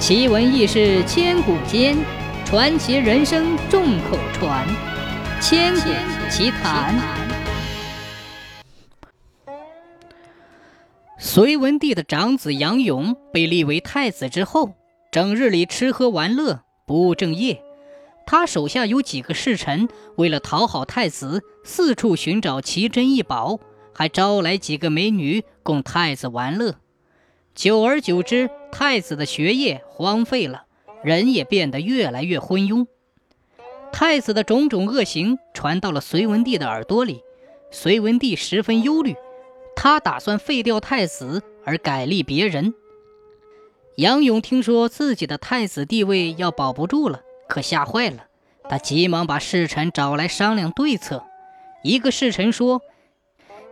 奇闻异事千古间，传奇人生众口传。千古奇谈。隋文帝的长子杨勇被立为太子之后，整日里吃喝玩乐，不务正业。他手下有几个侍臣，为了讨好太子，四处寻找奇珍异宝，还招来几个美女供太子玩乐。久而久之，太子的学业荒废了，人也变得越来越昏庸。太子的种种恶行传到了隋文帝的耳朵里，隋文帝十分忧虑，他打算废掉太子而改立别人。杨勇听说自己的太子地位要保不住了。可吓坏了，他急忙把侍臣找来商量对策。一个侍臣说：“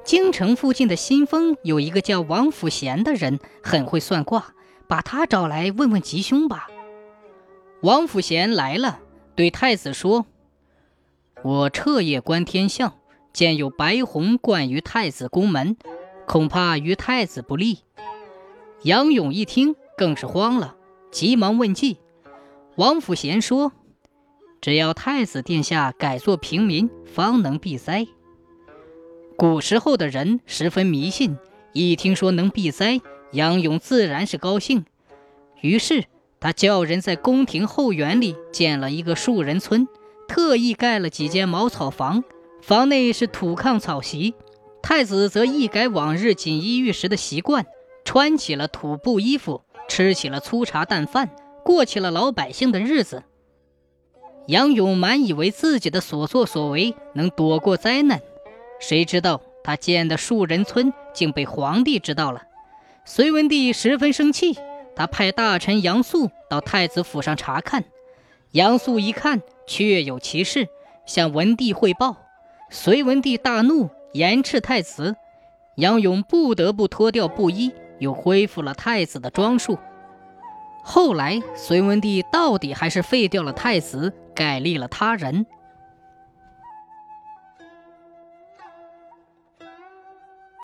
京城附近的新丰有一个叫王府贤的人，很会算卦，把他找来问问吉凶吧。”王府贤来了，对太子说：“我彻夜观天象，见有白虹贯于太子宫门，恐怕于太子不利。”杨勇一听，更是慌了，急忙问计。王府贤说：“只要太子殿下改做平民，方能避灾。”古时候的人十分迷信，一听说能避灾，杨勇自然是高兴。于是他叫人在宫廷后园里建了一个树人村，特意盖了几间茅草房，房内是土炕草席。太子则一改往日锦衣玉食的习惯，穿起了土布衣服，吃起了粗茶淡饭。过起了老百姓的日子。杨勇满以为自己的所作所为能躲过灾难，谁知道他建的树人村竟被皇帝知道了。隋文帝十分生气，他派大臣杨素到太子府上查看。杨素一看，确有其事，向文帝汇报。隋文帝大怒，严斥太子。杨勇不得不脱掉布衣，又恢复了太子的装束。后来，隋文帝到底还是废掉了太子，改立了他人。